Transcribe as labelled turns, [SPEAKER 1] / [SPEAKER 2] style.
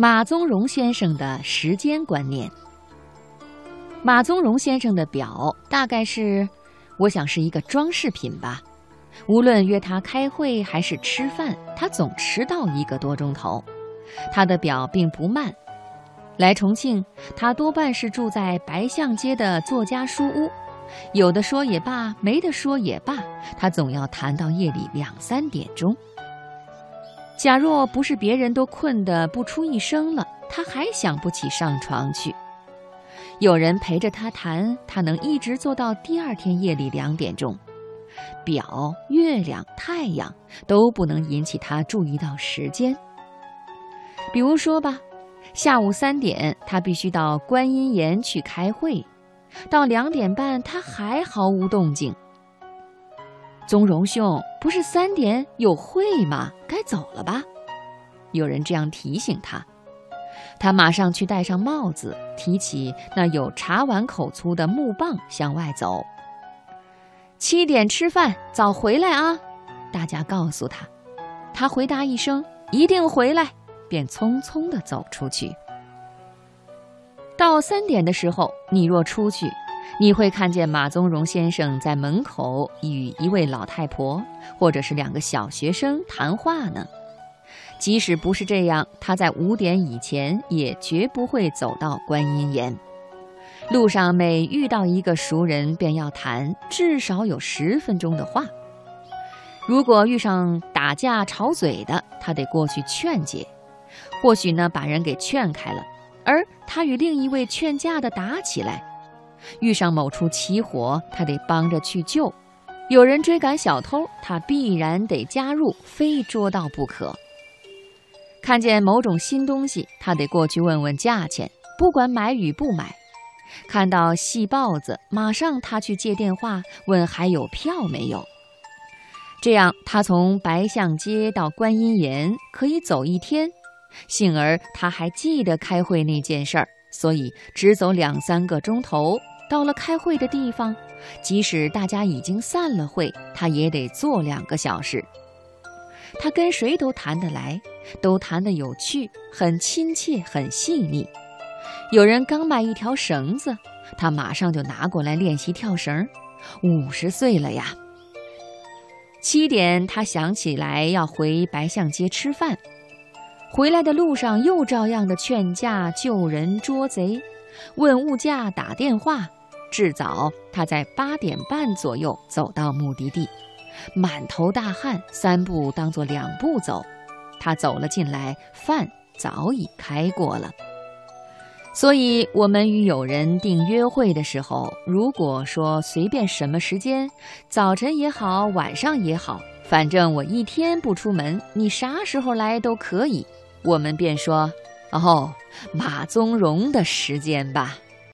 [SPEAKER 1] 马宗荣先生的时间观念。马宗荣先生的表大概是，我想是一个装饰品吧。无论约他开会还是吃饭，他总迟到一个多钟头。他的表并不慢。来重庆，他多半是住在白象街的作家书屋。有的说也罢，没得说也罢，他总要谈到夜里两三点钟。假若不是别人都困得不出一声了，他还想不起上床去。有人陪着他谈，他能一直做到第二天夜里两点钟。表、月亮、太阳都不能引起他注意到时间。比如说吧，下午三点他必须到观音岩去开会，到两点半他还毫无动静。宗荣兄，不是三点有会吗？该走了吧？有人这样提醒他，他马上去戴上帽子，提起那有茶碗口粗的木棒向外走。七点吃饭，早回来啊！大家告诉他，他回答一声“一定回来”，便匆匆地走出去。到三点的时候，你若出去。你会看见马宗荣先生在门口与一位老太婆，或者是两个小学生谈话呢。即使不是这样，他在五点以前也绝不会走到观音岩。路上每遇到一个熟人，便要谈至少有十分钟的话。如果遇上打架吵嘴的，他得过去劝解，或许呢把人给劝开了，而他与另一位劝架的打起来。遇上某处起火，他得帮着去救；有人追赶小偷，他必然得加入，非捉到不可。看见某种新东西，他得过去问问价钱，不管买与不买。看到戏豹子，马上他去借电话问还有票没有。这样，他从白象街到观音岩可以走一天。幸而他还记得开会那件事儿。所以只走两三个钟头，到了开会的地方，即使大家已经散了会，他也得坐两个小时。他跟谁都谈得来，都谈得有趣，很亲切，很细腻。有人刚买一条绳子，他马上就拿过来练习跳绳。五十岁了呀。七点，他想起来要回白象街吃饭。回来的路上，又照样的劝架、救人、捉贼，问物价、打电话。至早，他在八点半左右走到目的地，满头大汗，三步当作两步走。他走了进来，饭早已开过了。所以，我们与友人订约会的时候，如果说随便什么时间，早晨也好，晚上也好，反正我一天不出门，你啥时候来都可以。我们便说：“哦，马宗荣的时间吧。”